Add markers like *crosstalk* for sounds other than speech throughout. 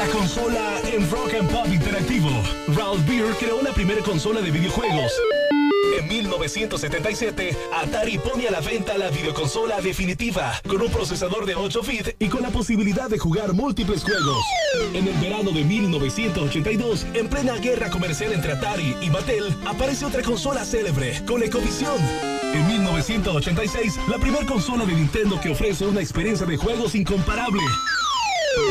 La consola en Rock and Pop Interactivo. Ralph Beer creó la primera consola de videojuegos. En 1977, Atari pone a la venta la videoconsola definitiva, con un procesador de 8 bits y con la posibilidad de jugar múltiples juegos. En el verano de 1982, en plena guerra comercial entre Atari y Mattel, aparece otra consola célebre, con Ecovisión. En 1986, la primera consola de Nintendo que ofrece una experiencia de juegos incomparable.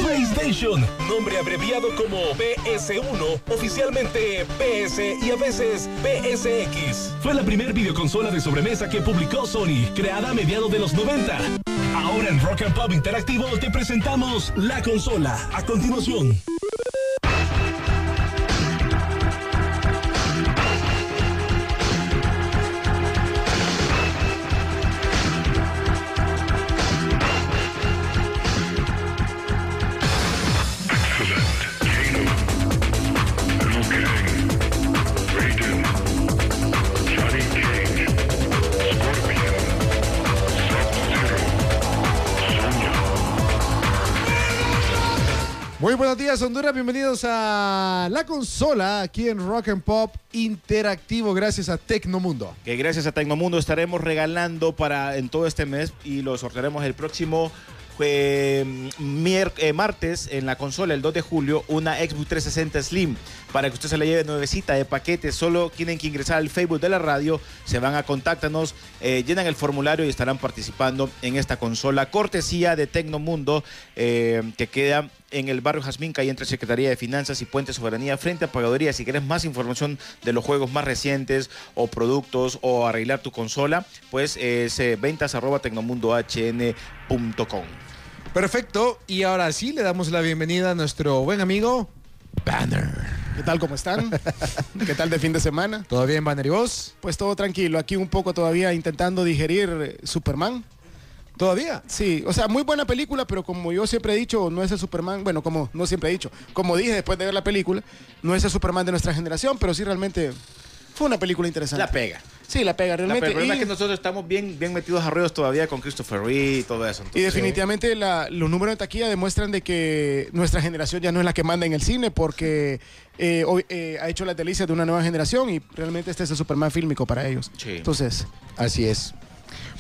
PlayStation, nombre abreviado como PS1, oficialmente PS y a veces PSX. Fue la primera videoconsola de sobremesa que publicó Sony, creada a mediados de los 90. Ahora en Rock and Pop Interactivo te presentamos la consola. A continuación. Muy buenos días, Honduras. Bienvenidos a la consola aquí en Rock and Pop Interactivo, gracias a Tecnomundo. Que gracias a Tecnomundo estaremos regalando para en todo este mes y lo sortearemos el próximo mier- eh, martes en la consola, el 2 de julio, una Xbox 360 Slim para que usted se la lleve nuevecita de paquete. Solo tienen que ingresar al Facebook de la radio, se van a contáctanos, eh, llenan el formulario y estarán participando en esta consola cortesía de Tecnomundo eh, que queda en el barrio Jazmín, calle entre Secretaría de Finanzas y Puente Soberanía, frente a Pagaduría. Si quieres más información de los juegos más recientes o productos o arreglar tu consola, pues es eh, ventas arroba tecnomundohn.com. Perfecto, y ahora sí le damos la bienvenida a nuestro buen amigo Banner. ¿Qué tal? ¿Cómo están? *laughs* ¿Qué tal de fin de semana? ¿Todo bien, Banner y vos? Pues todo tranquilo. Aquí un poco todavía intentando digerir Superman. ¿Todavía? Sí, o sea, muy buena película, pero como yo siempre he dicho, no es el Superman, bueno, como no siempre he dicho, como dije después de ver la película, no es el Superman de nuestra generación, pero sí realmente fue una película interesante. La pega. Sí, la pega La realmente. pega. El problema y, es que nosotros estamos bien, bien metidos a ruedos todavía con Christopher Reeve y todo eso. y definitivamente la- los números de taquilla demuestran de que nuestra generación ya no es la que manda en el cine porque eh, hoy, eh, ha hecho las delicias de una nueva generación y realmente este es el Superman fílmico para ellos. Sí. Entonces, Así es.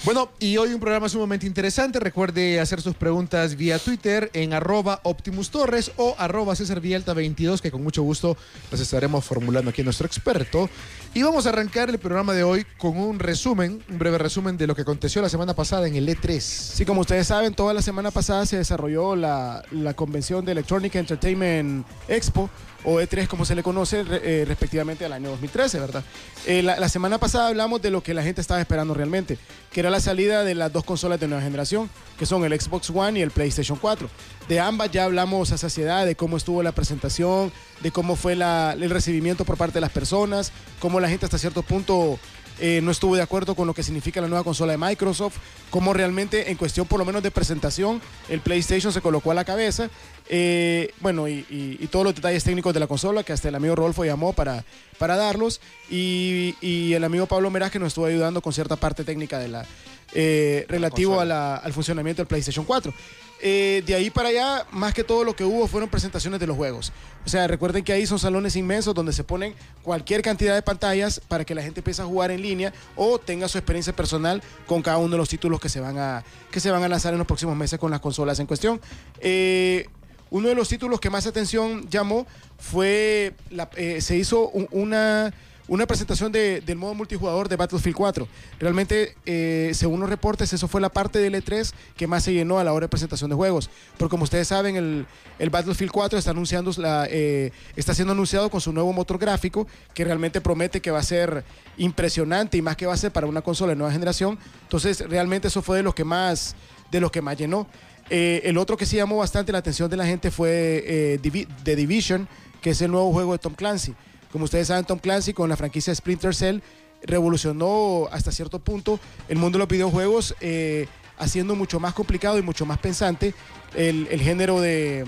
Bueno, y hoy un programa sumamente interesante. Recuerde hacer sus preguntas vía Twitter en arroba Optimus Torres o arroba César Vielta 22, que con mucho gusto las estaremos formulando aquí nuestro experto. Y vamos a arrancar el programa de hoy con un resumen, un breve resumen de lo que aconteció la semana pasada en el E E3. Sí, como ustedes saben, toda la semana pasada se desarrolló la, la convención de Electronic Entertainment Expo, o E3 como se le conoce, eh, respectivamente al año 2013, ¿verdad? Eh, la, semana pasada hablamos de lo que la gente estaba esperando realmente, que era la salida de las dos consolas de nueva generación, que son el Xbox One y el PlayStation 4. De ambas ya hablamos a saciedad de cómo estuvo la presentación, de cómo fue el recibimiento por parte de las personas, cómo la gente hasta cierto punto eh, no estuvo de acuerdo con lo que significa la nueva consola de Microsoft, cómo realmente en cuestión por lo menos de presentación el PlayStation se colocó a la cabeza, eh, bueno, y, y- y todos los detalles técnicos de la consola que hasta el amigo Rolfo llamó para, para darlos, y, y el amigo Pablo Meraz que nos estuvo ayudando con cierta parte técnica de la, eh, relativo a la- al funcionamiento del PlayStation 4. Eh, de ahí para allá, más que todo lo que hubo fueron presentaciones de los juegos. O sea, recuerden que ahí son salones inmensos donde se ponen cualquier cantidad de pantallas para que la gente empiece a jugar en línea o tenga su experiencia personal con cada uno de los títulos que se van a, que se van a lanzar en los próximos meses con las consolas en cuestión. Eh, uno de los títulos que más atención llamó fue, la- eh, se hizo un- una, una presentación de- del modo multijugador de Battlefield 4. Realmente, eh, según los reportes, eso fue la parte del E3 que más se llenó a la hora de presentación de juegos. Porque como ustedes saben, el, el Battlefield 4 está, anunciando eh, está siendo anunciado con su nuevo motor gráfico que realmente promete que va a ser impresionante y más que va a ser para una consola de nueva generación. Entonces, realmente eso fue de los que más, de los que más llenó. Eh, el otro que sí llamó bastante la atención de la gente fue eh, The Division, que es el nuevo juego de Tom Clancy. Como ustedes saben, Tom Clancy con la franquicia Splinter Cell revolucionó hasta cierto punto el mundo de los videojuegos, eh, haciendo mucho más complicado y mucho más pensante el, género de,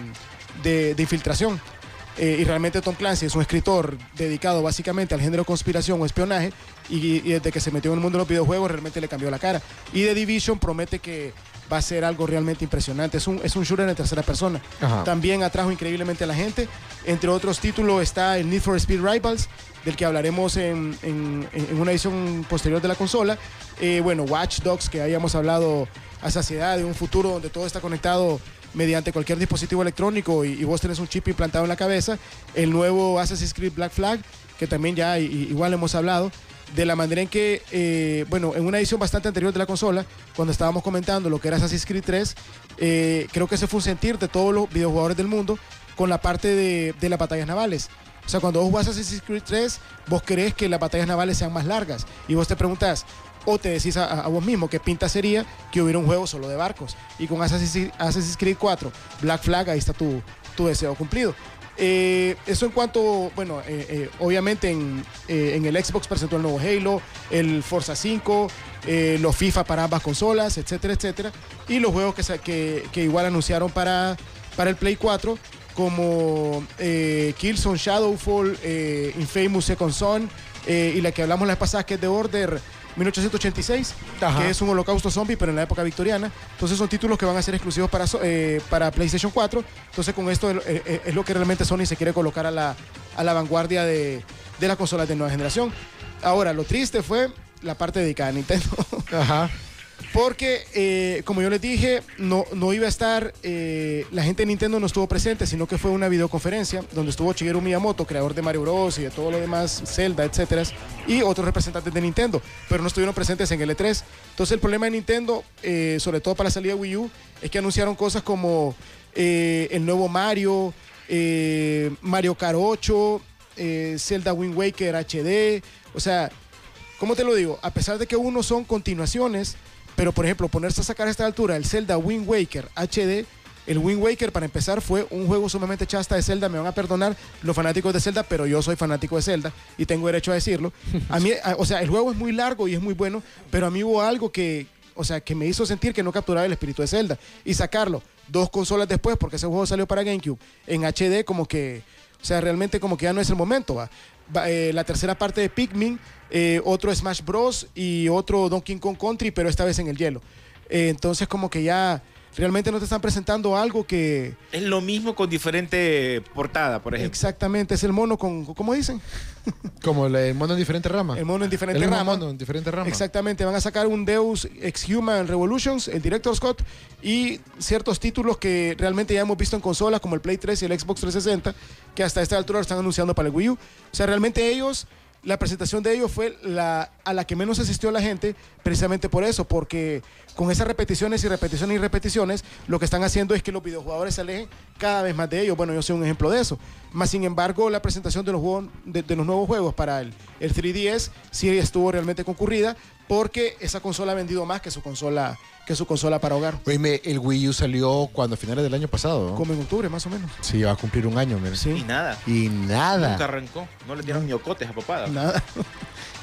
infiltración. Y realmente Tom Clancy es un escritor dedicado básicamente al género conspiración o espionaje y, y desde que se metió en el mundo de los videojuegos realmente le cambió la cara. Y The Division promete que va a ser algo realmente impresionante. Es un, es un shooter en tercera persona. Ajá. También atrajo increíblemente a la gente. Entre otros títulos está el Need for Speed Rivals, del que hablaremos en, en- en una edición posterior de la consola. Eh, bueno, Watch Dogs, que habíamos hablado a saciedad de un futuro donde todo está conectado mediante cualquier dispositivo electrónico y, y vos tenés un chip implantado en la cabeza. El nuevo Assassin's Creed Black Flag, que también ya igual hemos hablado. De la manera en que, eh, bueno, en una edición bastante anterior de la consola, cuando estábamos comentando lo que era Assassin's Creed 3, eh, creo que ese fue un sentir de todos los videojugadores del mundo con la parte de, de las batallas navales. O sea, cuando vos jugás Assassin's Creed 3, vos querés que las batallas navales sean más largas. Y vos te preguntás, o te decís a, a vos mismo, qué pinta sería que hubiera un juego solo de barcos. Y con Assassin's Creed 4, Black Flag, ahí está tu, tu deseo cumplido. Eh, eso en cuanto, bueno, eh, eh, obviamente en, en el Xbox presentó el nuevo Halo, el Forza 5, eh, los FIFA para ambas consolas, etcétera, etcétera. Y los juegos que, que, igual anunciaron para, para el Play 4, como Killzone Shadowfall, Infamous Second Son, y la que hablamos la vez pasada, que es de Order 1886, Ajá. que es un holocausto zombie, pero en la época victoriana. Entonces son títulos que van a ser exclusivos para, eh, para PlayStation 4. Entonces con esto es, es- es lo que realmente Sony se quiere colocar a la, a la vanguardia de, de las consolas de nueva generación. Ahora, lo triste fue la parte dedicada a Nintendo. Ajá. Porque, eh, como yo les dije, no, no iba a estar, eh, la gente de Nintendo no estuvo presente, sino que fue una videoconferencia donde estuvo Shigeru Miyamoto, creador de Mario Bros. y de todo lo demás, Zelda, etcétera, y otros representantes de Nintendo, pero no estuvieron presentes en el E3. Entonces, el problema de Nintendo, eh, sobre todo para la salida Wii U, es que anunciaron cosas como el nuevo Mario, Mario Kart 8, eh, Zelda Wind Waker HD, o sea, ¿Cómo te lo digo? A pesar de que uno son continuaciones, pero por ejemplo, ponerse a sacar a esta altura el Zelda Wind Waker HD, el Wind Waker para empezar fue un juego sumamente chasta de Zelda, me van a perdonar los fanáticos de Zelda, pero yo soy fanático de Zelda y tengo derecho a decirlo. A mí, o sea, el juego es muy largo y es muy bueno, pero a mí hubo algo que, o sea, que me hizo sentir que no capturaba el espíritu de Zelda y sacarlo dos consolas después, porque ese juego salió para GameCube en HD, como que, o sea, realmente como que ya no es el momento, eh, la tercera parte de Pikmin, eh, otro Smash Bros. y otro Donkey Kong Country, pero esta vez en el hielo. Eh, entonces como que ya realmente no te están presentando algo que Es lo mismo con diferente portada, por ejemplo. exactamente es el mono con, ¿cómo dicen? *laughs* Como el, el mono en diferentes ramas. El mono en diferentes El mono en diferentes ramas. Exactamente, van a sacar un Deus Ex Human Revolutions, el Director Scott, y ciertos títulos que realmente ya hemos visto en consolas como el Play 3 y el Xbox 360, que hasta esta altura lo están anunciando para el Wii U. O sea, realmente ellos, la presentación de ellos fue la, a la que menos asistió la gente, precisamente por eso, porque con esas repeticiones y repeticiones y repeticiones, lo que están haciendo es que los videojugadores se alejen cada vez más de ellos. Bueno, yo soy un ejemplo de eso. Más sin embargo, la presentación de los, juegos, de, los nuevos juegos para el, el 3DS sí estuvo realmente concurrida porque esa consola ha vendido más que su consola, que su consola para hogar. Oíme, el Wii U salió cuando a finales del año pasado. ¿no? Como en octubre, más o menos. Sí, va a cumplir un año, mira. Y Sí. nada. Y nada. Nunca arrancó. No le dieron ni ocotes a papada. Nada.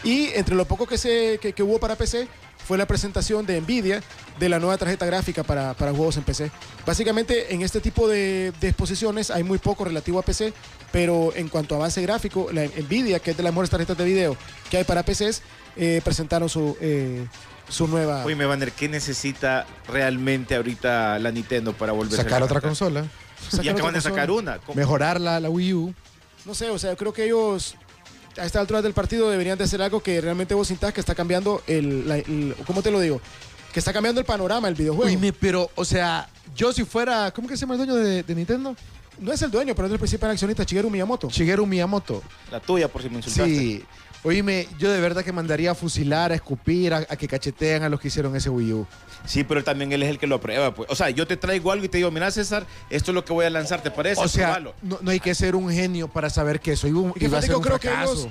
Y entre lo poco que, se, que, que hubo para PC fue la presentación de Nvidia de la nueva tarjeta gráfica para, para juegos en PC. Básicamente en este tipo de, de exposiciones hay muy poco relativo a PC, pero en cuanto a avance gráfico, la Nvidia, que es de las mejores tarjetas de video que hay para PCs, eh, presentaron su, eh, su nueva... Oye, Banner, ¿qué necesita realmente ahorita la Nintendo para volver a Sacar otra consola. sacar Y acaban de sacar una. ¿Cómo? Mejorar la, la Wii U. No sé, o sea, yo creo que ellos a esta altura del partido deberían de hacer algo que realmente vos sintás que está cambiando el, la- el- ¿cómo te lo digo? Que está cambiando el panorama del videojuego. Oíme, pero, o sea, yo si fuera. ¿Cómo que se llama el dueño de, de Nintendo? No es el dueño, pero es el principal accionista, Shigeru Miyamoto. Shigeru Miyamoto. La tuya, por si me insultaste. Sí. Oíme, yo de verdad que mandaría a fusilar, a escupir, a, a que cachetean a los que hicieron ese Wii U. Sí, pero también él es el que lo aprueba. Pues. O sea, yo te traigo algo y te digo, mira, César, esto es lo que voy a lanzar, ¿te parece? O sea, no, no hay que ser un genio para saber que soy un, Y que iba a ser que un yo creo que fracaso. ellos,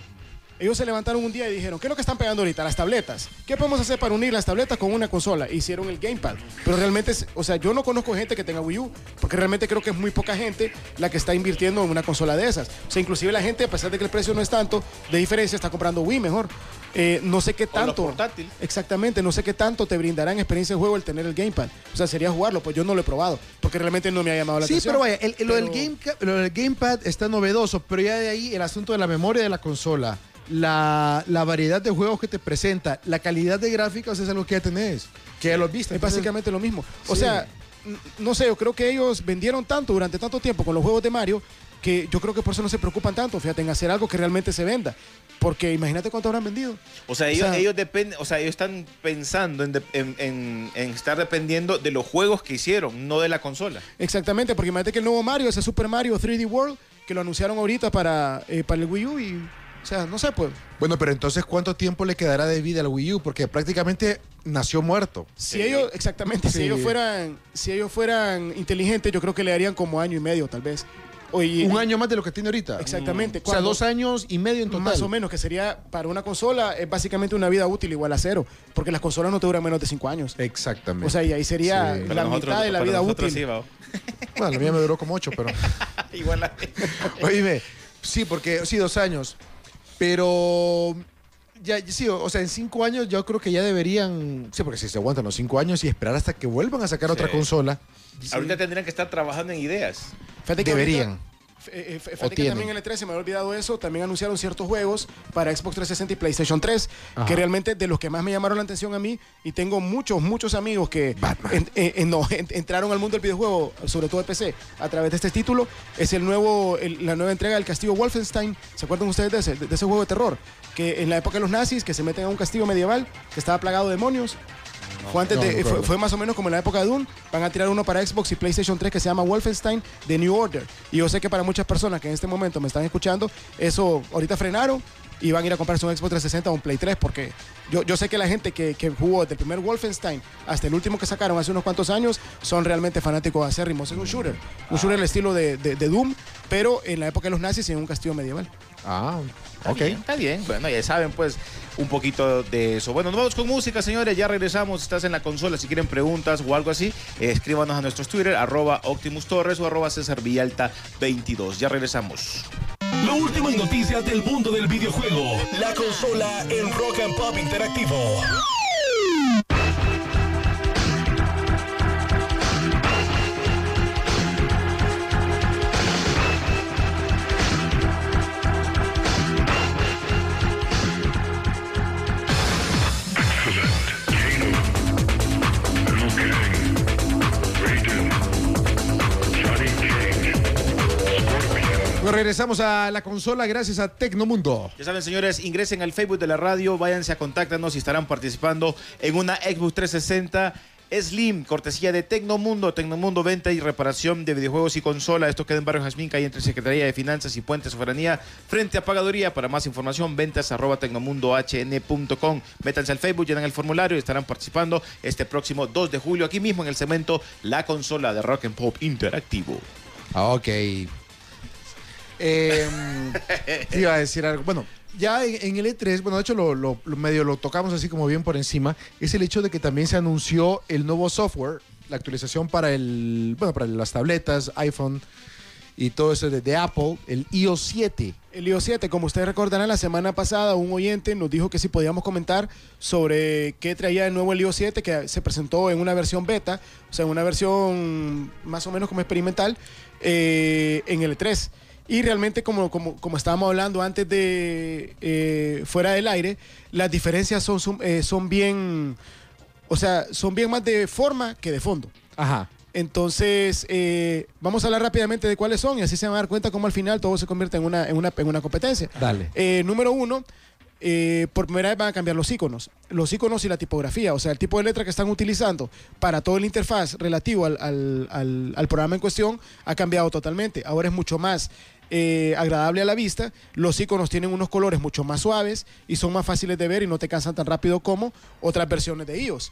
ellos se levantaron un día y dijeron, ¿qué es lo que están pegando ahorita? Las tabletas. ¿Qué podemos hacer para unir las tabletas con una consola? Hicieron el Gamepad. Pero realmente, o sea, yo no conozco gente que tenga Wii U, porque realmente creo que es muy poca gente la que está invirtiendo en una consola de esas. O sea, inclusive la gente, a pesar de que el precio no es tanto, de diferencia, está comprando Wii mejor. Eh, no sé qué tanto. portátiles. Exactamente, no sé qué tanto te brindará en experiencia de juego el tener el Gamepad. O sea, sería jugarlo, pues yo no lo he probado, porque realmente no me ha llamado la Sí, atención. pero vaya, el- el- lo, del Gamecap- lo del Gamepad está novedoso, pero ya de ahí el asunto de la memoria de la consola la, la variedad de juegos que te presenta, la calidad de gráficos es algo que ya tenés, que ya lo viste. Es básicamente lo mismo. O Sí. sea, no sé, yo creo que ellos vendieron tanto durante tanto tiempo con los juegos de Mario que yo creo que por eso no se preocupan tanto, fíjate, en hacer algo que realmente se venda. Porque imagínate cuánto habrán vendido. O sea, ellos, O sea- ellos dependen, o sea, ellos están pensando en, de- en- en- en estar dependiendo de los juegos que hicieron, no de la consola. Exactamente, porque imagínate que el nuevo Mario, ese Super Mario 3D World, que lo anunciaron ahorita para, eh, para el Wii U y, o sea, no sé, pues. Bueno, pero entonces, ¿cuánto tiempo le quedará de vida al Wii U? Porque prácticamente nació muerto. Si Sí. ellos, exactamente, Sí. si ellos fueran, si ellos fueran inteligentes, yo creo que le darían como año y medio, tal vez. Oye, Un año más de lo que tiene ahorita. Exactamente. O sea, dos años y medio en total. Más o menos, que sería para una consola, es básicamente una vida útil igual a cero, porque las consolas no te duran menos de cinco años. Exactamente. O sea, y ahí sería Sí. la nosotros- mitad de la vida útil. sí. *laughs* Bueno, la mía me duró como ocho, pero... *laughs* Igual a- Oíme, sí, porque sí, dos años. Pero ya, sí, o o sea, en cinco años yo creo que ya deberían, sí, porque si se aguantan los cinco años y esperar hasta que vuelvan a sacar otra consola, Ahorita tendrían que estar trabajando en ideas. Fíjate que deberían. ahorita- eh, eh, también en el E3 se me había olvidado eso, también anunciaron ciertos juegos para Xbox 360 y PlayStation 3, Ajá. que realmente de los que más me llamaron la atención a mí, y tengo muchos, muchos amigos que en- en- en- no, en- entraron al mundo del videojuego, sobre todo de PC, a través de este título, es el nuevo, el- la nueva entrega del castillo Wolfenstein. ¿Se acuerdan ustedes de ese, de, de ese juego de terror? Que en la época de los nazis, que se meten a un castillo medieval, que estaba plagado de demonios. Fue, antes no de- me fue, acuerdo. fue más o menos como en la época de Doom. Van a tirar uno para Xbox y PlayStation 3 que se llama Wolfenstein The New Order. Y yo sé que para muchas personas que en este momento me están escuchando, eso ahorita frenaron y van a ir a comprarse un Xbox 360 o un Play 3 porque yo, yo sé que la gente que, que jugó desde el primer Wolfenstein hasta el último que sacaron hace unos cuantos años son realmente fanáticos acérrimos. Es un shooter. Un shooter al estilo de, de- de Doom, pero en la época de los nazis en un castillo medieval. Ah, Está ok. bien, está bien. Bueno, ya saben, pues, un poquito de eso. Bueno, nos vamos con música, señores. Ya regresamos. Estás en la consola. Si quieren preguntas o algo así, escríbanos a nuestros Twitter, arroba Optimus Torres o arroba César Villalta 22. Ya regresamos. Lo último en noticias del mundo del videojuego. La consola en Rock and Pop Interactivo. Regresamos a la consola gracias a Tecnomundo. Ya saben, señores, ingresen al Facebook de la radio, váyanse a contáctanos y estarán participando en una Xbox 360 Slim, cortesía de Tecnomundo. Tecnomundo, venta y reparación de videojuegos y consola. Esto queda en Barrio Jazmín, calle entre Secretaría de Finanzas y Puente Soberanía, frente a Pagaduría. Para más información, ventas arroba tecnomundohn.com. Métanse al Facebook, llenan el formulario y estarán participando este próximo 2 de julio aquí mismo en el cemento La Consola de Rock and Pop Interactivo. Ah, Ok. Em, iba a decir algo. Bueno, ya en, en el E3, bueno, de hecho lo, medio lo tocamos así como bien por encima, es el hecho de que también se anunció el nuevo software, la actualización para el, bueno, para las tabletas, iPhone y todo eso de, de Apple, el iOS 7. El iOS 7, como ustedes recordarán, la semana pasada un oyente nos dijo que si podíamos comentar sobre qué traía de nuevo el iOS 7, que se presentó en una versión beta, o sea, en una versión más o menos como experimental, eh, en el E3. Y realmente, como, como, como estábamos hablando antes de eh, fuera del aire, las diferencias son, son, eh, son bien, o sea, son bien más de forma que de fondo. Ajá. Entonces, eh, vamos a hablar rápidamente de cuáles son y así se van a dar cuenta cómo al final todo se convierte en una, en una, en una competencia. Dale. Número uno, eh, por primera vez van a cambiar los iconos. Los iconos y la tipografía, o sea, el tipo de letra que están utilizando para todo el interfaz relativo al, al- al- al programa en cuestión ha cambiado totalmente. Ahora es mucho más eh, agradable a la vista. Los iconos tienen unos colores mucho más suaves y son más fáciles de ver y no te cansan tan rápido como otras versiones de iOS.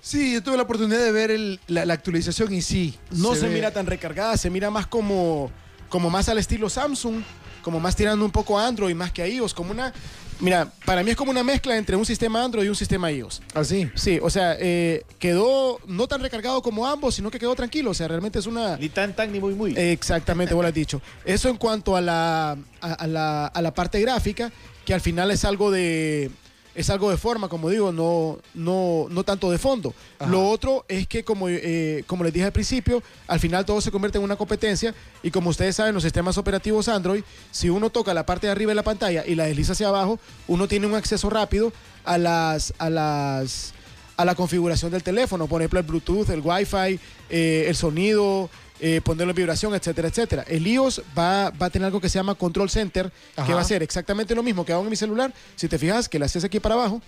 Sí, yo tuve la oportunidad de ver el- la, la actualización y sí. No se, ve- mira tan recargada, se mira más como, como más al estilo Samsung, como más tirando un poco a Android más que a iOS, como una... Mira, para mí es como una mezcla entre un sistema Android y un sistema iOS. Así. Sí, o sea, eh, quedó no tan recargado como ambos, sino que quedó tranquilo. O sea, realmente es una... Ni tan tan ni muy muy. Exactamente, vos lo has dicho. Eso en cuanto a la, a, a la, a la parte gráfica, que al final es algo de, es algo de forma, como digo, no, no, no tanto de fondo. Ajá. Lo otro es que, como, eh, como les dije al principio, al final todo se convierte en una competencia y como ustedes saben, los sistemas operativos Android, si uno toca la parte de arriba de la pantalla y la desliza hacia abajo, uno tiene un acceso rápido a las... A las a la configuración del teléfono, por ejemplo el Bluetooth, el Wi-Fi, eh, el sonido, eh, ponerlo en vibración, etcétera, etcétera. El iOS va, va a tener algo que se llama Control Center, que Ajá. va a ser exactamente lo mismo que hago en mi celular. Si te fijas, que le haces aquí para abajo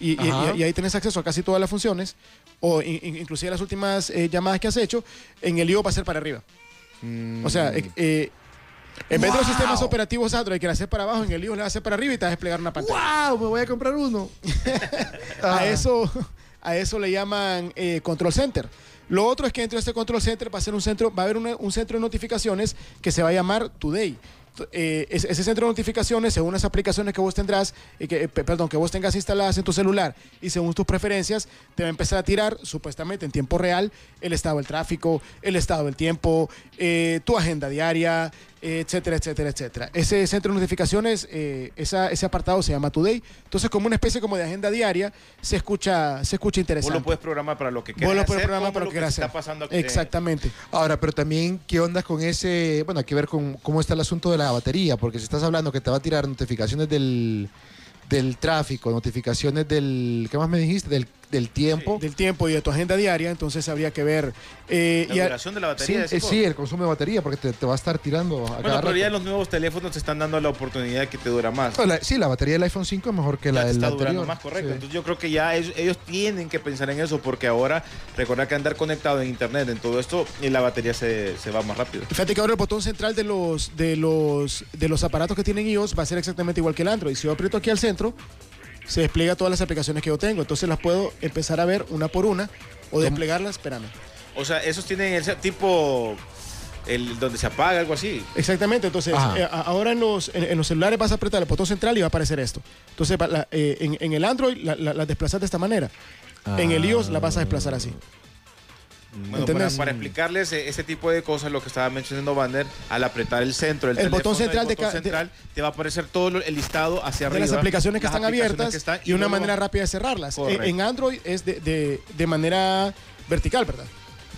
y, y- y ahí tienes acceso a casi todas las funciones, o in- in- inclusive las últimas eh, llamadas que has hecho, en el iOS va a ser para arriba. O sea, eh, eh, en vez de los Wow. sistemas operativos Android que le hacer para abajo, en el iOS le va a hacer para arriba y te va a desplegar una pantalla. ¡Wow! Me voy a comprar uno. *laughs* A Ah. eso, a eso le llaman eh, control center. Lo otro es que dentro de este control center va a ser un centro, va a haber un centro de notificaciones que se va a llamar Today. Eh, ese, centro de notificaciones, según las aplicaciones que vos tendrás, eh, que, eh, pe- perdón, que vos tengas instaladas en tu celular y según tus preferencias, te va a empezar a tirar supuestamente en tiempo real el estado del tráfico, el estado del tiempo, tu agenda diaria, etcétera, etcétera, etcétera. Ese centro de notificaciones, eh, esa- ese apartado se llama Today. Entonces, como una especie como de agenda diaria, se escucha, se escucha Vos interesante. lo puedes programar para lo que Vos quieras lo puedes hacer, programar para lo que quieras está pasando aquí. Exactamente. Ahora, pero también, ¿qué onda con ese? Bueno, hay que ver con cómo está el asunto de la batería, porque si estás hablando que te va a tirar notificaciones del, del tráfico, notificaciones del. ¿Qué más me dijiste? Del, del tiempo. Del tiempo y de tu agenda diaria, entonces habría que ver. eh, La y a- duración de la Sí, batería. eh, decís vos. sí, el consumo de batería, porque te, te va a estar tirando a Bueno, cada pero ya los nuevos teléfonos te están dando la oportunidad de que te dura más. No, la- sí, la batería del iPhone 5 es mejor que Ya la del está anterior. durando más, correcto. Sí. Entonces yo creo que ya ellos, ellos tienen que pensar en eso porque ahora, recuerda que andar conectado en internet, en todo esto, y la batería se, se va más rápido. Fíjate que ahora el botón central de los, de los, de los aparatos que tienen iOS va a ser exactamente igual que el Android. Si yo aprieto aquí al centro, se despliega todas las aplicaciones que yo tengo. Entonces las puedo empezar a ver una por una o desplegarlas, espérame. O sea, esos tienen el tipo, el donde se apaga, algo así. Exactamente, entonces eh, ahora en los, en, en los celulares vas a apretar el botón central y va a aparecer esto. Entonces la- eh, en, en el Android la, la, la desplazas de esta manera. En el iOS la vas a desplazar así. Bueno, para, explicarles eh, ese tipo de cosas, lo que estaba mencionando Bander, al apretar el centro, el, El botón teléfono, central el de botón de- central, te va a aparecer todo lo- el listado hacia de arriba. las aplicaciones que las están aplicaciones abiertas que están, y, una luego- manera rápida de cerrarlas. Correcto. En, en Android es de, de- de manera vertical, ¿verdad?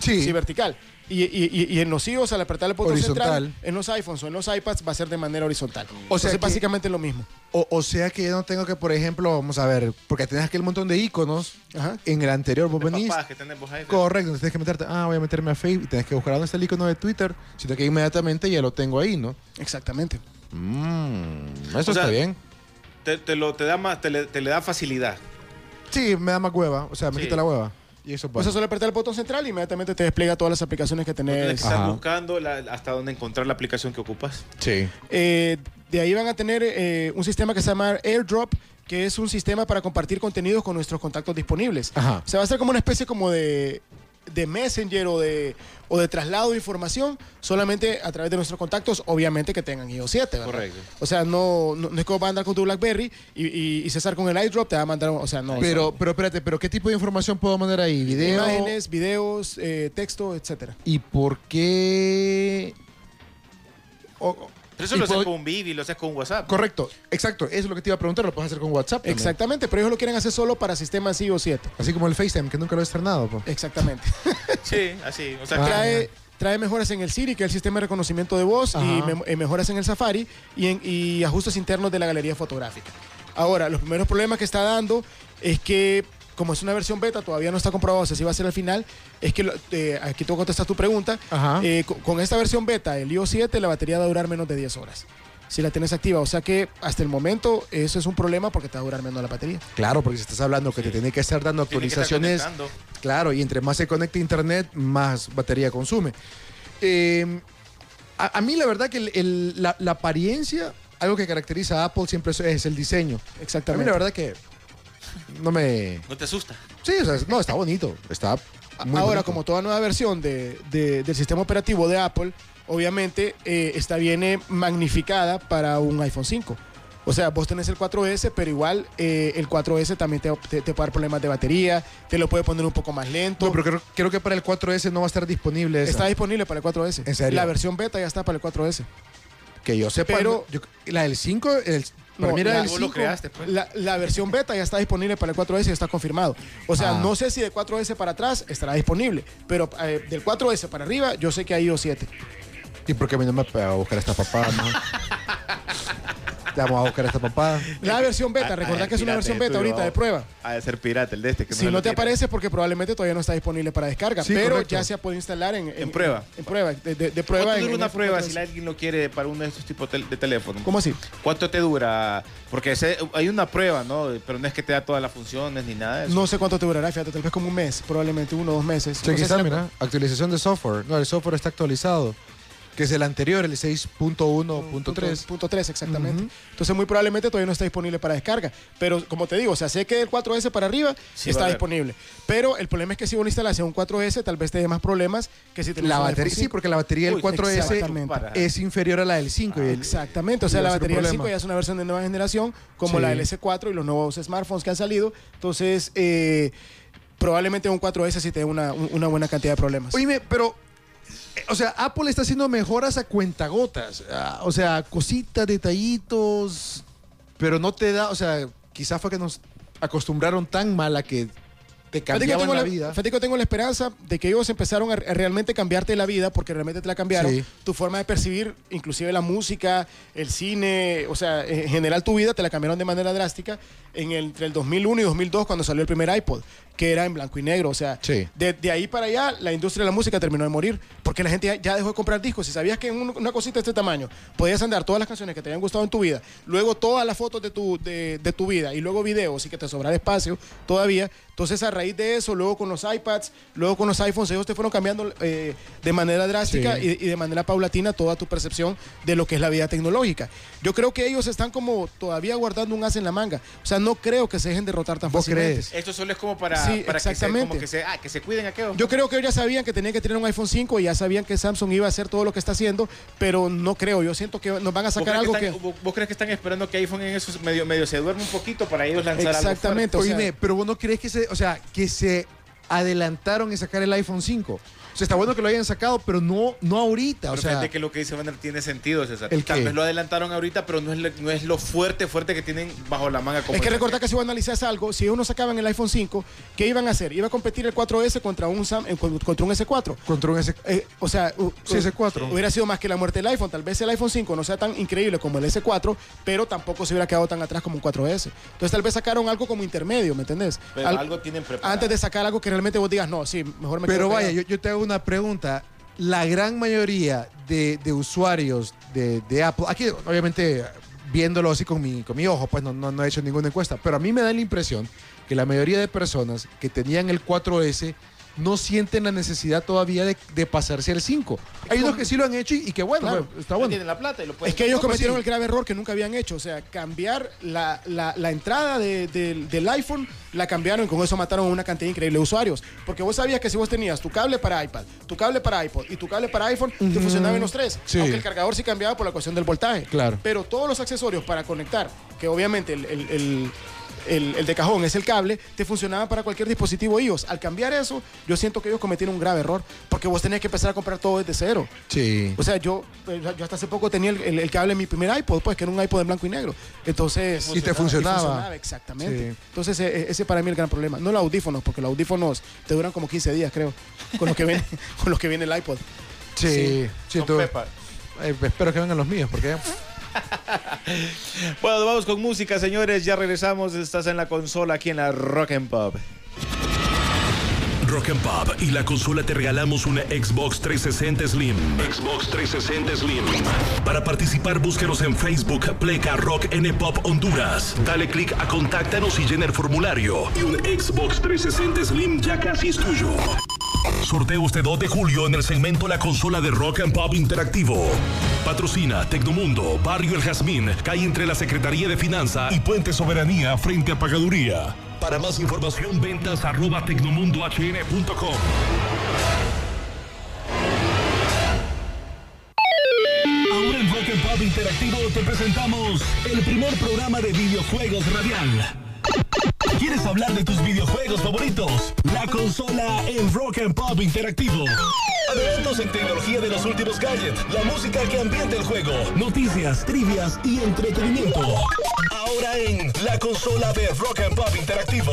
Sí. Sí, vertical. Y, y- y- y en los iOS, al apretar el botón Horizontal. central, en los iPhones o en los iPads, va a ser de manera horizontal. O sea Entonces, que- básicamente lo mismo. O, o sea que yo no tengo que, por ejemplo, vamos a ver, porque tenés aquel montón de iconos Ajá. en el anterior, vos venís. papás que tenés vos ahí. Correcto, entonces tienes que meterte, ah, voy a meterme a Facebook y tenés que buscar dónde está el icono de Twitter, sino que inmediatamente ya lo tengo ahí, ¿no? Exactamente. Mmm, eso O sea, está bien. Te, te lo, te, da más, te, le, te le da facilidad. Sí, me da más hueva, o sea, me Sí. quita la hueva. Y eso pasa. solo apretar el botón central y inmediatamente te despliega todas las aplicaciones que No tienes que tenés. estar Ajá. buscando la- hasta dónde encontrar la aplicación que ocupas. Sí. Eh, de ahí van a tener eh, un sistema que se llama AirDrop, que es un sistema para compartir contenidos con nuestros contactos disponibles. Ajá. O sea, va a ser como una especie como de, de messenger o de, o de traslado de información solamente a través de nuestros contactos, obviamente que tengan iOS 7, ¿verdad? Correcto. O sea, no, no, no es como va a andar con tu BlackBerry y, y- y César con el iDrop te va a mandar, o sea, no. Pero, pero espérate, ¿pero qué tipo de información puedo mandar ahí? ¿Video? imágenes, videos, eh, texto, etcétera. ¿Y por qué...? O- Pero eso y lo haces puedo- con un Vivi, lo haces con WhatsApp. Correcto, exacto, eso es lo que te iba a preguntar, lo puedes hacer con WhatsApp. también. Exactamente, pero ellos lo quieren hacer solo para sistemas iOS 7. Así como el FaceTime, que nunca lo he estrenado. pues. Exactamente. *laughs* Sí, así. O sea, Ah. trae, trae mejoras en el Siri, que es el sistema de reconocimiento de voz, y Ajá. eh, mejoras en el Safari y, en- y ajustes internos de la galería fotográfica. Ahora, los primeros problemas que está dando es que, como es una versión beta, todavía no está comprobado si así va a ser al final, es que, lo- eh, aquí tú contestas tu pregunta, Ajá. eh, co- con, esta versión beta, el iOS 7, la batería va a durar menos de 10 horas. Si la tienes activa, o sea que hasta el momento eso es un problema porque te va a durar menos la batería. Claro, porque si estás hablando que te tiene que estar dando actualizaciones, claro, y entre más se conecta a internet, más batería consume. Eh, a, a mí la verdad que el- el- la, la apariencia, algo que caracteriza a Apple siempre es, es el diseño. A mí Exactamente. la verdad que no me... No te asusta. Sí, o sea, no, está bonito, está muy Ahora, bonito. como toda nueva versión de- de- del sistema operativo de Apple, obviamente eh, esta viene magnificada para un iPhone 5. O sea, vos tenés el 4S, pero igual eh, el 4S también te, te- te puede dar problemas de batería, te lo puede poner un poco más lento. No, pero creo, creo que para el 4S no va a estar disponible esa. Está disponible para el 4S. ¿En serio? La versión beta ya está para el 4S. que yo sepa, pero- no- yo- la del 5, el- Para mí era la, el Vos lo creaste, pues. la- la versión beta ya está disponible para el 4S y está confirmado. O sea, Ah. no sé si de 4S para atrás estará disponible, pero eh, del 4S para arriba yo sé que hay iOS 7. ¿Y por qué a mí no me a buscar esta papada, no? *laughs* Vamos a buscar esta papada. La versión beta, recordad que es una versión beta ahorita de prueba. Ha de ser pirata el de este. Que Si no te aparece porque probablemente todavía no está disponible para descarga, Sí, pero correcto. ya se puede instalar en, En prueba. En, prueba, de, de- de prueba. ¿Cuánto dura en una prueba 4S? si alguien lo quiere para uno de estos tipos de teléfonos? ¿Cómo así? ¿Cuánto te dura? Porque ese- hay una prueba, ¿no? Pero no es que te da todas las funciones ni nada de eso. No sé cuánto te durará, fíjate, tal vez como un mes, probablemente uno o dos meses. Sí, No mira. Actualización de software. No, el software está actualizado. Que es el anterior, el 6.1.3. Punto, punto 3, exactamente. Ujú. Entonces, muy probablemente todavía no está disponible para descarga. Pero, como te digo, o sea, sé que del 4S para arriba Sí, está disponible. Pero el problema es que si vos instalas un 4S, tal vez te dé más problemas que si tenés La un batería, sí, 5. porque la batería del Uy, 4S exactamente. es inferior a la del 5. y el- Exactamente, o sea, la batería del problema. 5 ya es una versión de nueva generación, como Sí. la del S4 y los nuevos smartphones que han salido. Entonces, eh, probablemente un 4S sí te dé una, un- una buena cantidad de problemas. Oíme, pero, o sea, Apple está haciendo mejoras a cuentagotas. Ah, O sea, cositas, detallitos, pero no te da, o sea, quizás fue que nos acostumbraron tan mal a que te cambiaban tengo la la, vida. fíjate que tengo la esperanza de que ellos empezaron a, a realmente cambiarte la vida, porque realmente te la cambiaron, Sí. tu forma de percibir, inclusive la música, el cine, o sea, en general tu vida te la cambiaron de manera drástica en el, entre el 2001 y 2002 cuando salió el primer iPod, que era en blanco y negro, o sea, Sí. de, de ahí para allá la industria de la música terminó de morir, porque la gente ya, ya dejó de comprar discos. Si sabías que en un- una cosita de este tamaño podías andar todas las canciones que te habían gustado en tu vida, luego todas las fotos de tu, de, de tu vida y luego videos y que te sobrara espacio todavía, entonces a raíz de eso, luego con los iPads, luego con los iPhones, ellos te fueron cambiando eh, de manera drástica Sí. y, y de manera paulatina toda tu percepción de lo que es la vida tecnológica. Yo creo que ellos están como todavía guardando un as en la manga. O sea, no creo que se dejen derrotar tan ¿Vos fácilmente. crees? Esto solo es como para, Sí, para que, se, exactamente. como que, se, ah, que se cuiden aquellos. Yo creo que ellos ya sabían que tenían que tener un iPhone 5 y ya sabían que Samsung iba a hacer todo lo que está haciendo, pero no creo. Yo siento que nos van a ¿Vos sacar algo que que. están- vos- ¿Vos crees que están esperando que iPhone en esos medio, medio se duerme un poquito para ellos lanzar Exactamente. algo sea- Oíme, pero vos no crees que se, o sea, que se adelantaron en sacar el iPhone 5. O sea, está bueno que lo hayan sacado, pero no, no ahorita. O Pero sea, que lo que dice Vander tiene sentido, César. ¿El Tal qué? vez lo adelantaron ahorita, pero no es, lo- no es lo fuerte, fuerte que tienen bajo la manga. Como Es que recordar que si vos analizas algo, si ellos no sacaban el iPhone 5, ¿qué iban a hacer? Iba a competir el 4S contra un, Sam- eh, con- contra un S4. contra un S. Eh, o sea, Sí, u- S4. hubiera sido más que la muerte del iPhone. Tal vez el iPhone 5 no sea tan increíble como el S4, pero tampoco se hubiera quedado tan atrás como un 4S. Entonces tal vez sacaron algo como intermedio, ¿me entendés? Pero Al- algo tienen preparado. antes de sacar algo que realmente vos digas, no, sí, mejor me Pero quedo vaya, pegado". yo, yo te hago una pregunta. La gran mayoría de, de usuarios de, de Apple, aquí obviamente viéndolo así con mi, con mi ojo, pues no, no, no he hecho ninguna encuesta, pero a mí me da la impresión que la mayoría de personas que tenían el 4S no sienten la necesidad todavía de, de pasarse al 5. Hay unos que sí lo han hecho y, y que bueno, Claro. pues, está No bueno. tienen la plata y lo pueden Es que ellos pues cometieron sí. el grave error que nunca habían hecho, o sea, cambiar la, la- la entrada de- del- del iPhone, la cambiaron y con eso mataron a una cantidad increíble de usuarios. Porque vos sabías que si vos tenías tu cable para iPad, tu cable para iPod y tu cable para iPhone, te Ujú. funcionaban los tres. Sí. Aunque el cargador sí cambiaba por la cuestión del voltaje. Claro. Pero todos los accesorios para conectar, que obviamente el, el- el- el- el de cajón es el cable, te funcionaban para cualquier dispositivo iOS. Al cambiar eso, yo siento que ellos cometieron un grave error, porque vos tenías que empezar a comprar todo desde cero. Sí. O sea, yo, eh, yo hasta hace poco tenía el, el- el cable en mi primer iPod, pues, que era un iPod en blanco y negro. Entonces. Y te funcionaba. exactamente. Sí. Entonces, eh, ese para mí es el gran problema. No los audífonos, porque los audífonos te duran como 15 días, creo, con los que viene, *laughs* con los que viene el iPod. Sí, sí, Con tú- eh, espero que vengan los míos, porque *laughs* Bueno, vamos con música, señores. Ya regresamos. Estás en la consola aquí en la Rock and Pop. Rock and Pop y la consola te regalamos una Xbox 360 Slim. Xbox 360 Slim. Para participar, búsquenos en Facebook, Pleca Rock N Pop Honduras. Dale clic a Contáctanos y llena el formulario. Y un Xbox 360 Slim ya casi es tuyo. Sorteo este 2 de julio en el segmento La Consola de Rock and Pop Interactivo. Patrocina Tecnomundo, Barrio El Jazmín, calle entre la Secretaría de Finanza y Puente Soberanía frente a Pagaduría. Para más información, ventas arroba tecnomundohn.com. Ahora en Rock and Pop Interactivo te presentamos el primer programa de videojuegos radial. ¿Quieres hablar de tus videojuegos favoritos? La consola en Rock and Pop Interactivo. Adelantos en tecnología de los últimos gadgets, la música que ambienta el juego, noticias, trivias y entretenimiento. Ahora en la consola de Rock and Pop Interactivo.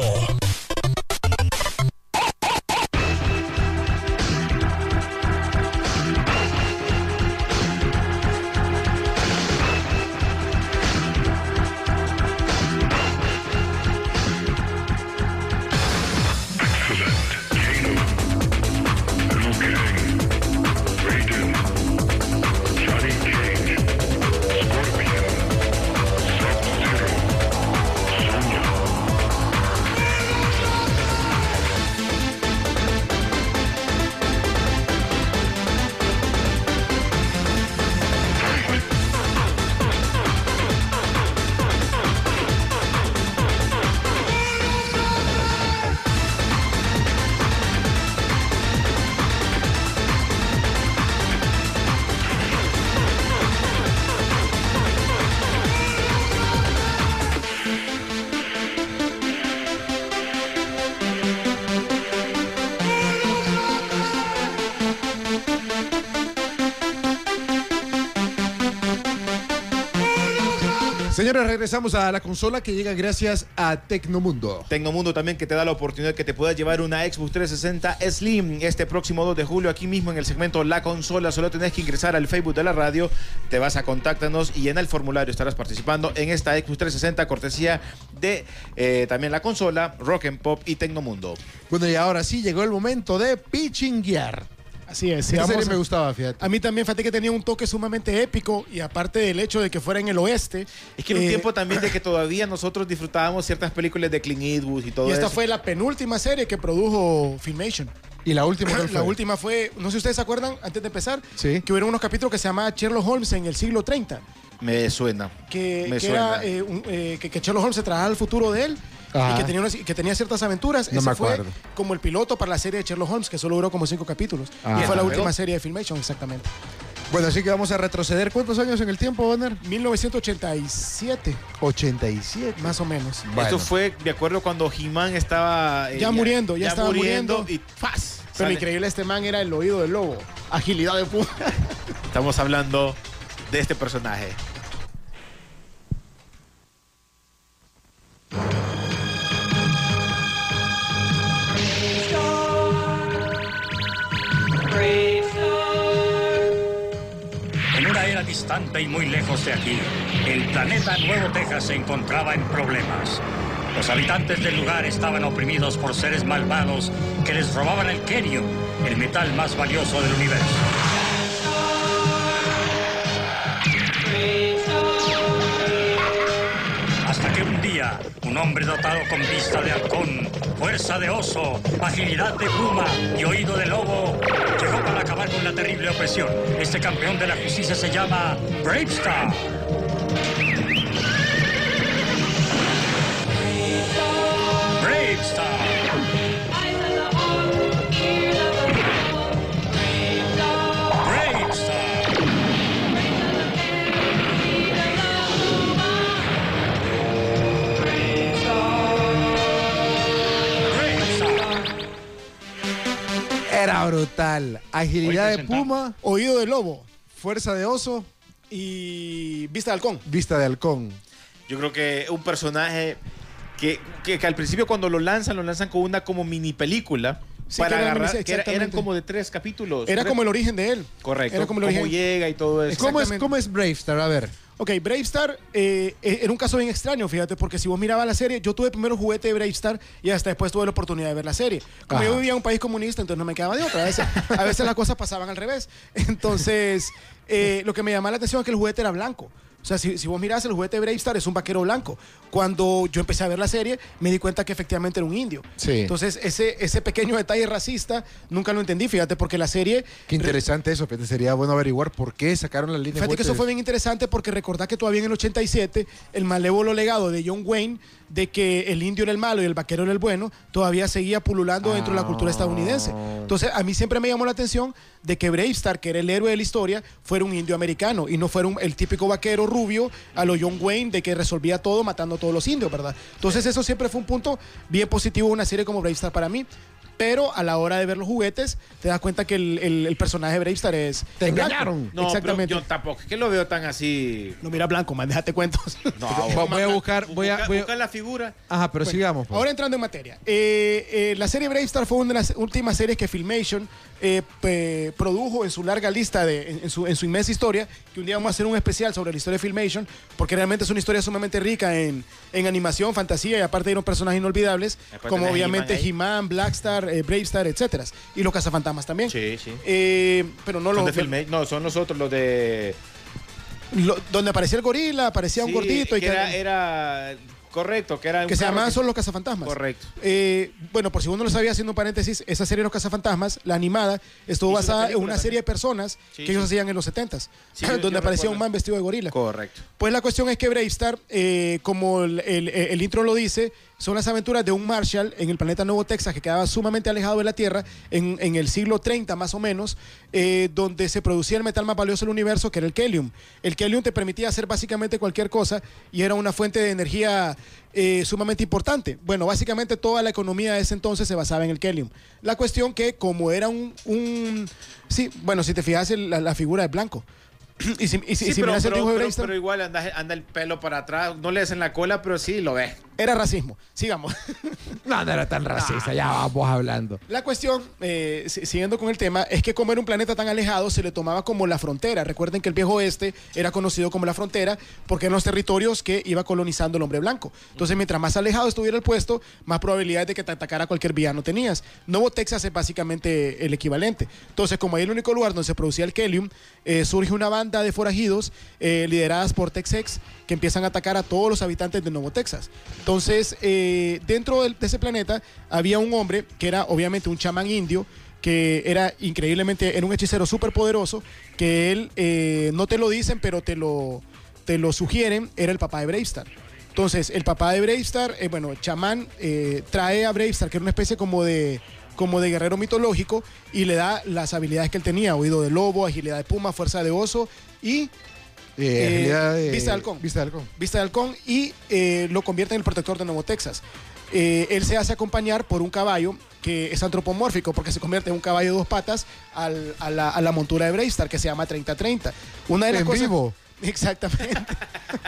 Regresamos a la consola que llega gracias a Tecnomundo. Tecnomundo también que te da la oportunidad que te puedas llevar una Xbox 360 Slim este próximo 2 de julio aquí mismo en el segmento La Consola. Solo tenés que ingresar al Facebook de la radio, te vas a contáctanos y en el formulario estarás participando en esta Xbox 360 cortesía de eh, también la consola, Rock and Pop y Tecnomundo. Bueno, y ahora sí llegó el momento de pichinguear. Así es. Serie me gustaba, fíjate. A mí también, fíjate que tenía un toque sumamente épico y aparte del hecho de que fuera en el oeste. Es que era un eh, tiempo *laughs* también de que todavía nosotros disfrutábamos ciertas películas de Clint Eastwood y todo Y esta eso. fue la penúltima serie que produjo Filmation. Y la última, ¿cuál La última fue, no sé si ustedes se acuerdan, antes de empezar, Sí. que hubo unos capítulos que se llamaba Sherlock Holmes en el siglo 30. Me suena. que, Me que suena. era, eh, un- eh, que, que Sherlock Holmes se trabajaba al futuro de él Ajá. y que tenía, unas- que tenía ciertas aventuras. No Ese me fue acuerdo. como el piloto para la serie de Sherlock Holmes, que solo duró como cinco capítulos. Ah. y fue la ¿Y última serie de Filmation, exactamente. Bueno, así que vamos a retroceder. ¿Cuántos años en el tiempo, Bonner? 1987, 87. más o menos. Bueno. Esto fue, de acuerdo, cuando He-Man estaba... eh, Ya muriendo, ya estaba muriendo. y ¡paz! Pero Sale. increíble, este man era el oído del lobo. Agilidad de punta. *laughs* Estamos hablando de este personaje. Y muy lejos de aquí, el planeta Nuevo Texas se encontraba en problemas. Los habitantes del lugar estaban oprimidos por seres malvados que les robaban el kenio, el metal más valioso del universo. Hasta que un día, un hombre dotado con vista de halcón, fuerza de oso, agilidad de puma y oído de lobo, con la terrible opresión. Este campeón de la justicia se llama Bravestar. Brutal. Agilidad de puma, Oído del lobo fuerza de oso, y vista de halcón. vista de halcón. Yo creo que un personaje que, que- que al principio cuando lo lanzan, lo lanzan con una como mini película. Sí, para que agarrar, que era- eran como de tres capítulos. Era tres- como el origen de él. Correcto. Era como el cómo origen. llega y todo eso. ¿Cómo es. ¿Cómo es Bravestar? A ver. Ok, Bravestar eh, eh, era un caso bien extraño, fíjate, porque si vos mirabas la serie, yo tuve primero juguete de Bravestar y hasta después tuve la oportunidad de ver la serie. Como Ajá. yo vivía en un país comunista, entonces no me quedaba de otra. A veces, a veces las cosas pasaban al revés. *laughs* Entonces, eh, lo que me llamaba la atención es que el juguete era blanco. O sea, si, si vos mirás el juguete de Bravestar es un vaquero blanco. Cuando yo empecé a ver la serie, me di cuenta que efectivamente era un indio. Sí. Entonces, ese, ese pequeño detalle racista nunca lo entendí, fíjate, porque la serie Qué interesante eso. Fíjate, sería bueno averiguar por qué sacaron la línea. de Fíjate que eso fue bien interesante porque recordá que todavía en el 87 el malévolo legado de John Wayne de que el indio era el malo y el vaquero era el bueno, todavía seguía pululando dentro de la cultura estadounidense. Entonces, a mí siempre me llamó la atención de que Bravestar, que era el héroe de la historia, fuera un indio americano y no fuera un- el típico vaquero rubio a lo John Wayne de que resolvía todo matando a todos los indios, ¿verdad? Entonces, eso siempre fue un punto bien positivo de una serie como Bravestar para mí. Pero a la hora de ver los juguetes, te das cuenta que el, el- el personaje de Bravestar es. Te engañaron. No, Exactamente. pero yo tampoco, es que lo veo tan así. No, mira, blanco, man, déjate cuentos. *laughs* No, Voy- voy a buscar- voy a- voy a- busca la figura. Ajá, pero Bueno, sigamos. pues. Ahora entrando en materia. Eh, eh, la serie Bravestar fue una de las últimas series que Filmation eh, produjo en su larga lista, de, en, en su, en su inmensa historia, que un día vamos a hacer un especial sobre la historia de Filmation, porque realmente es una historia sumamente rica en, en animación, fantasía y aparte de unos personajes inolvidables, Después como obviamente He-Man. He-Man, Blackstar, eh, Bravestar, etcétera. Y los cazafantasmas también. Sí, sí. Eh, pero no Son lo, de. No, son nosotros los de. lo- Donde aparecía el gorila, aparecía un gordito y que era, era correcto, que era que se llamaban que- solo los cazafantasmas. Correcto. Eh, bueno, por si uno no lo sabía, haciendo un paréntesis, esa serie Los Cazafantasmas, la animada, estuvo Hizo una basada en una serie de personas Sí, que ellos sí. hacían en los 70s, Sí, *clears throat* donde aparecía un man vestido de gorila. Correcto. Pues la cuestión es que Bravestar, eh, como el, el- el intro lo dice, son las aventuras de un Marshall en el planeta Nuevo Texas que quedaba sumamente alejado de la Tierra en, en el siglo 30 más o menos, eh, donde se producía el metal más valioso del universo, que era el Kelium. El Kelium te permitía hacer básicamente cualquier cosa y era una fuente de energía eh, sumamente importante. Bueno, básicamente toda la economía de ese entonces se basaba en el Kelium. La cuestión que como era un... un sí, bueno, si te fijas la, la figura de blanco. *clears throat* y si, y si- y Sí, si pero, el pero- pero- pero igual anda, anda el pelo para atrás. No le hacen la cola, pero sí lo ves. Era racismo. Sigamos. *laughs* No, no era tan racista, ya vamos hablando. La cuestión, eh, si- siguiendo con el tema, es que como era un planeta tan alejado, se le tomaba como la frontera. Recuerden que el viejo oeste era conocido como la frontera porque eran los territorios que iba colonizando el hombre blanco. Entonces, mientras más alejado estuviera el puesto, más probabilidades de que te atacara cualquier villano tenías. Nuevo Texas es básicamente el equivalente. Entonces, como ahí el único lugar donde se producía el Kelium, eh, surge una banda de forajidos eh, lideradas por Texex que empiezan a atacar a todos los habitantes de Nuevo Texas. Entonces, eh, dentro de ese planeta había un hombre que era obviamente un chamán indio que era increíblemente, era un hechicero súper poderoso, que él, eh, no te lo dicen, pero te lo, te lo sugieren, era el papá de Bravestar. Entonces, el papá de Bravestar, eh, bueno, chamán, trae a Bravestar, que era una especie como de como de guerrero mitológico y le da las habilidades que él tenía, oído de lobo, agilidad de puma, fuerza de oso y Eh, Eh, de- vista de halcón. Vista de halcón. Vista de Halcón y eh, lo convierte en el protector de Nuevo Texas. Él se hace acompañar por un caballo que es antropomórfico porque se convierte en un caballo de dos patas al- a, la, a la montura de Bravestar que se llama 3030. Una de las En cosas, vivo. *laughs* Exactamente.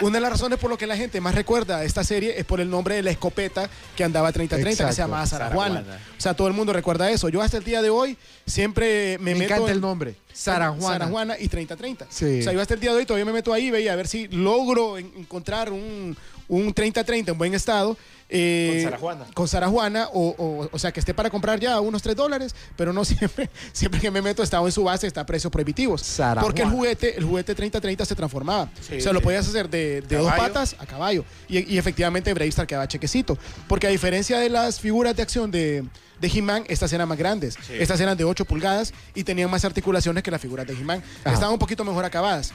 Una de las razones por lo que la gente más recuerda esta serie es por el nombre de la escopeta que andaba 3030 que se llamaba Sarajuana. O sea, todo el mundo recuerda eso. Yo hasta el día de hoy siempre me, Me, meto encanta en- el nombre. Sarajuana. Sarajuana y 3030. Sí. O sea, yo hasta el día de hoy todavía me meto ahí, veía a ver si logro en- encontrar un, un 3030 en buen estado. Eh, Con Sarajuana. Con Sarajuana, o, o, o sea, que esté para comprar ya unos 3 dólares, pero no *laughs* siempre, siempre que me meto estaba en su base, está a precios prohibitivos. Sarajuana. Porque el juguete, el juguete 3030 se transformaba. Sí, o sea, lo podías hacer de, de dos patas a caballo. Y, y efectivamente Bravestar quedaba chequecito. Porque a diferencia de las figuras de acción de, de He-Man, estas eran más grandes. Sí. Estas eran de 8 pulgadas y tenían más articulaciones que las figuras de He-Man. Estaban un poquito mejor acabadas.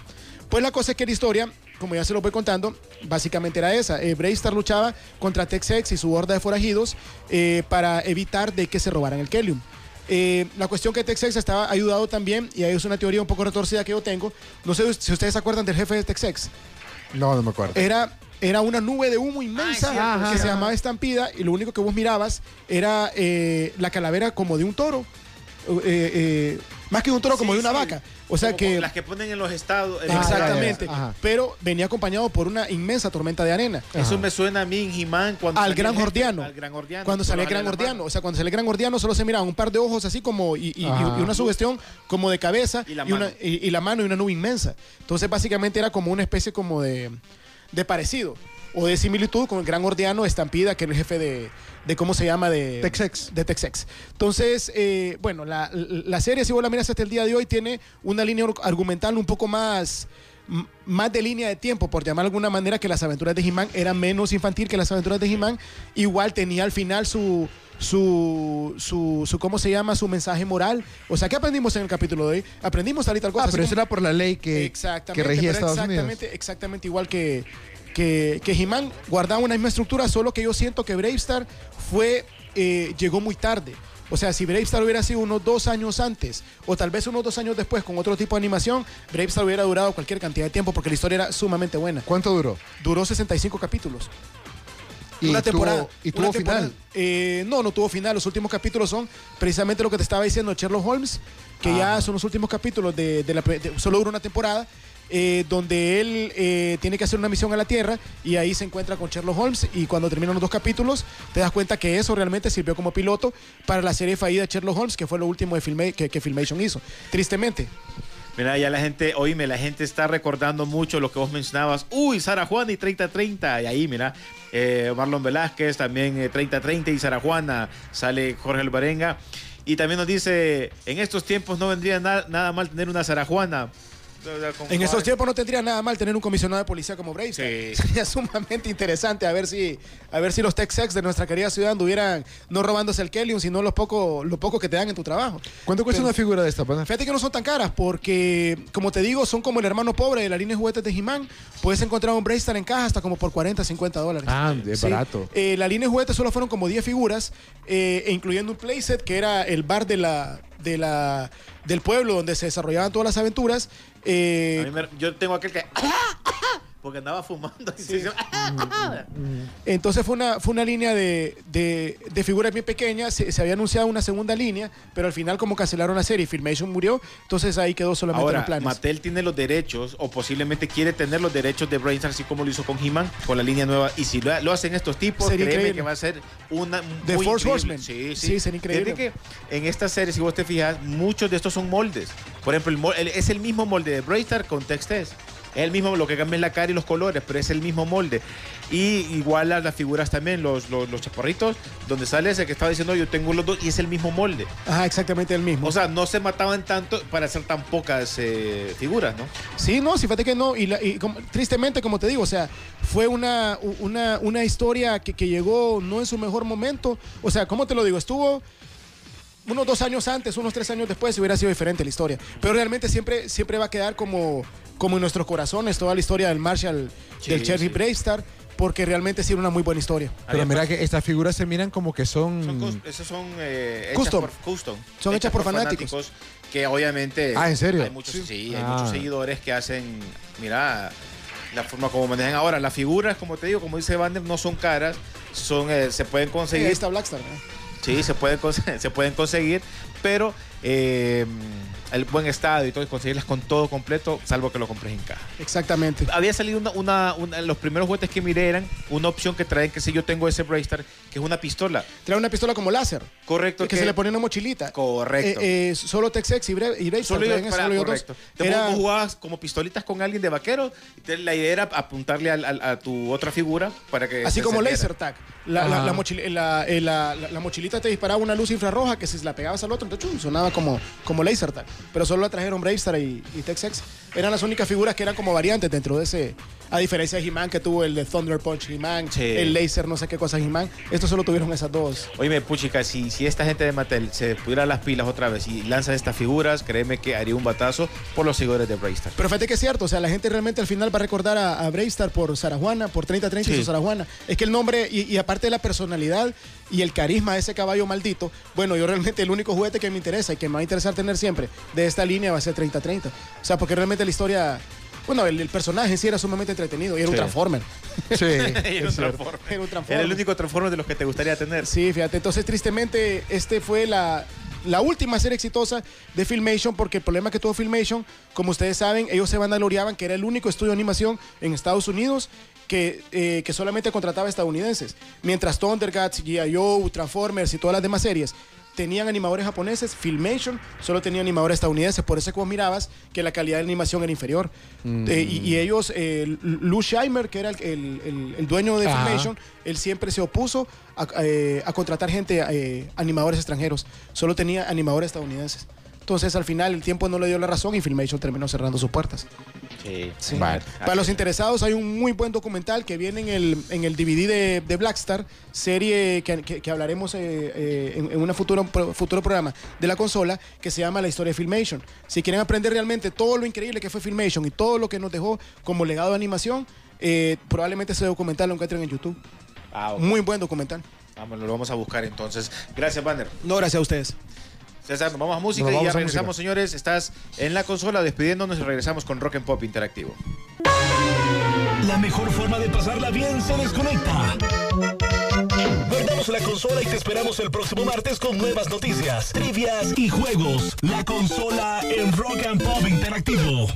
Pues la cosa es que la historia, como ya se lo voy contando, básicamente era esa. Eh, Bravestar luchaba contra Tex-Ex y su horda de forajidos eh, para evitar de que se robaran el Kelium. Eh, la cuestión que Tex-Ex estaba ayudado también, y ahí es una teoría un poco retorcida que yo tengo. No sé si ustedes se acuerdan del jefe de Tex-Ex. No, no me acuerdo. Era, era una nube de humo inmensa Ah, que se llamaba Estampida y lo único que vos mirabas era eh, la calavera como de un toro. Eh, eh, más que un toro, como de una vaca. O sea Como que... Las que ponen en los estados. en Exactamente. Ajá. Pero venía acompañado por una inmensa tormenta de arena. Eso me suena a mí en He-Man cuando Al gran gordiano. Al gran gordiano. Cuando salía el gran gordiano. O sea, cuando salía el gran gordiano solo se miraban un par de ojos así como y, y- Ajá. y una sugestión como de cabeza Y la una, mano. y- y la mano y una nube inmensa. Entonces básicamente era como una especie como de, de parecido o de similitud con el gran gordiano Estampida, que era el jefe de, de ¿cómo se llama? De Tex-Ex. De Tex-Ex. Entonces, eh, bueno, la, la serie, si vos la miras hasta el día de hoy, tiene una línea argumental un poco más más de línea de tiempo, por llamar de alguna manera, que las aventuras de He-Man eran menos infantil que las aventuras de He-Man. Igual tenía al final su, su, su, su, ¿cómo se llama? Su mensaje moral. O sea, ¿qué aprendimos en el capítulo de hoy? Aprendimos y tal cosa. Ah, pero eso como- era por la ley que, exactamente, que regía Estados exactamente, Unidos. exactamente igual que, que, que He-Man guardaba una misma estructura, solo que yo siento que Bravestar fue, eh, llegó muy tarde. O sea, si Bravestar hubiera sido unos dos años antes, o tal vez unos dos años después con otro tipo de animación, Bravestar hubiera durado cualquier cantidad de tiempo porque la historia era sumamente buena. ¿Cuánto duró? Duró 65 capítulos. Y una tuvo- temporada. y una tuvo temporada. final. Eh, no, no tuvo final. Los últimos capítulos son precisamente lo que te estaba diciendo Sherlock Holmes, que ya son los últimos capítulos de, de la. de- solo dura una temporada. Eh, donde él eh, tiene que hacer una misión a la Tierra y ahí se encuentra con Sherlock Holmes y cuando terminan los dos capítulos te das cuenta que eso realmente sirvió como piloto para la serie fallida de Sherlock Holmes que fue lo último de que, que Filmation hizo. Tristemente. Mira, ya la gente, oíme, la gente está recordando mucho lo que vos mencionabas. Uy, Sara Juana y 30-30. Y ahí, mira, eh, Marlon Velázquez también eh, 30-30 y Sara Juana. Sale Jorge Alvarenga. Y también nos dice, en estos tiempos no vendría na- nada mal tener una Sara Juana. En esos tiempos no tendría nada mal tener un comisionado de policía como Braves. Sí. *laughs* Sería sumamente interesante a ver si a ver si los Tex-Ex de nuestra querida ciudad anduvieran no robándose el Kelly, sino los poco, lo poco que te dan en tu trabajo. ¿Cuánto cuesta Pero- una figura de esta, pana? Fíjate que no son tan caras porque, como te digo, son como el hermano pobre de la línea de juguetes de He-Man. Puedes encontrar un Braystar en caja hasta como por 40, 50 dólares. Ah, es Sí. barato. Eh, la línea de juguetes solo fueron como 10 figuras, eh, e incluyendo un playset que era el bar de la, de la, del pueblo donde se desarrollaban todas las aventuras. Eh, me- yo tengo aquel que... Porque andaba fumando. y se hizo- Entonces fue una, fue una línea de, de, de figuras bien pequeñas. Se, se había anunciado una segunda línea, pero al final, como cancelaron la serie, Filmation murió. Entonces ahí quedó solamente Ahora, en planes. Mattel tiene los derechos, o posiblemente quiere tener los derechos de Brainstar, así como lo hizo con He-Man, con la línea nueva. Y si lo, lo hacen estos tipos, Sería créeme increíble. que va a ser una. The muy Force increíble. Horsemen. Sí, sí. Sí, sería increíble. Fíjate que en esta serie, si vos te fijas, muchos de estos son moldes. Por ejemplo, el es el mismo molde de Brainstar con Tex-Test. Es el mismo, lo que cambia es la cara y los colores, pero es el mismo molde. Y igual a las figuras también, los, los, los chaparritos, donde sale ese que estaba diciendo yo tengo los dos y es el mismo molde. Ajá, exactamente el mismo. O sea, no se mataban tanto para hacer tan pocas eh, figuras, ¿no? Sí, no, sí, fíjate que no. Y, la- y como- tristemente, como te digo, o sea, fue una, una, una historia que, que llegó no en su mejor momento. O sea, ¿cómo te lo digo? Estuvo unos dos años antes, unos tres años después, hubiera sido diferente la historia. Pero realmente siempre, siempre va a quedar como, como en nuestros corazones toda la historia del Marshall, Sí, del Cherry sí. Braystar, porque realmente sí era una muy buena historia. Pero mira que estas figuras se miran como que son... Son esos son eh, hechas Custom. por custom. Son hechas por fanáticos. Que obviamente. Ah, ¿en serio? Hay muchos, Sí. sí, hay Ah. muchos seguidores que hacen. Mira. La forma como manejan ahora, las figuras, como te digo, como dice Vander, no son caras, son, eh, se pueden conseguir. está Blackstar. ¿no? Sí, se pueden, *laughs* se pueden conseguir, pero eh, el buen estado y todo, y conseguirlas con todo completo, salvo que lo compres en caja. Exactamente. Había salido una, una, una- los primeros juguetes que miré eran una opción que traen, que si yo tengo ese Braystar, que es una pistola. Trae una pistola como láser, Correcto. que, se le pone una mochilita. Correcto. Eh, eh, solo Tex-Ex y, y Braystar Solo eso, para- solo correcto. Te Era- vos jugabas como pistolitas con alguien de vaquero. y te- la idea era apuntarle a, tu otra figura para que. Así como laser tag. La, la- Ajá. la mochil- la- eh, la- la- la mochilita te disparaba una luz infrarroja que si la pegabas al otro, entonces chum, sonaba como, como laser tag. Pero solo la trajeron Bravestar y, y Tex-Ex. Eran las únicas figuras que eran como variantes dentro de ese. A diferencia de He-Man que tuvo el de Thunder Punch He-Man, Sí. el laser, no sé qué cosa He-Man. Estos solo tuvieron esas dos. Oye, puchica, si, si esta gente de Mattel se pudiera las pilas otra vez y lanza estas figuras, créeme que haría un batazo por los seguidores de Braystar. Pero fíjate que es cierto, o sea, la gente realmente al final va a recordar a, a Bravestar por Sarajuana, por 30-30 y Sí. su Sarajuana. Es que el nombre, y, y aparte de la personalidad y el carisma de ese caballo maldito, bueno, yo realmente el único juguete que me interesa y que me va a interesar tener siempre de esta línea va a ser 30-30. O sea, porque realmente la historia, bueno, el, el personaje en sí era sumamente entretenido y era un Sí. Transformer. Sí, *laughs* Era un. Transformer. Era un Era Transformer. el único Transformer de los que te gustaría tener. Sí, fíjate, entonces tristemente este fue la, la última serie exitosa de Filmation porque el problema que tuvo Filmation, como ustedes saben, ellos se vanagloriaban que era el único estudio de animación en Estados Unidos que, eh, que solamente contrataba estadounidenses, mientras Thundercats, G.I. Joe, Transformers y todas las demás series tenían animadores japoneses, Filmation solo tenía animadores estadounidenses, por eso que vos mirabas que la calidad de animación era inferior. Eh, y, y ellos, eh, Lou Scheimer, que era el, el- el- el dueño de Ajá. Filmation, él siempre se opuso a, eh, a contratar gente, animadores extranjeros. Solo tenía animadores estadounidenses. Entonces, al final, el tiempo no le dio la razón y Filmation terminó cerrando sus puertas. Sí. Sí. Vale. Para los interesados hay un muy buen documental que viene en el, en el DVD de, de Blackstar, serie que, que- que hablaremos eh, eh, en, en un futuro, futuro programa de la consola, que se llama La historia de Filmation. Si quieren aprender realmente todo lo increíble que fue Filmation y todo lo que nos dejó como legado de animación, eh, probablemente ese documental lo encuentren en YouTube. Ah. Muy buen documental. Vamos, lo vamos a buscar entonces. Gracias, Banner. No, gracias a ustedes. Vamos a música y ya regresamos, música. señores. Estás en la consola despidiéndonos y regresamos con Rock and Pop Interactivo. La mejor forma de pasarla bien se desconecta. Guardamos la consola y te esperamos el próximo martes con nuevas noticias, trivias y juegos. La consola en Rock and Pop Interactivo.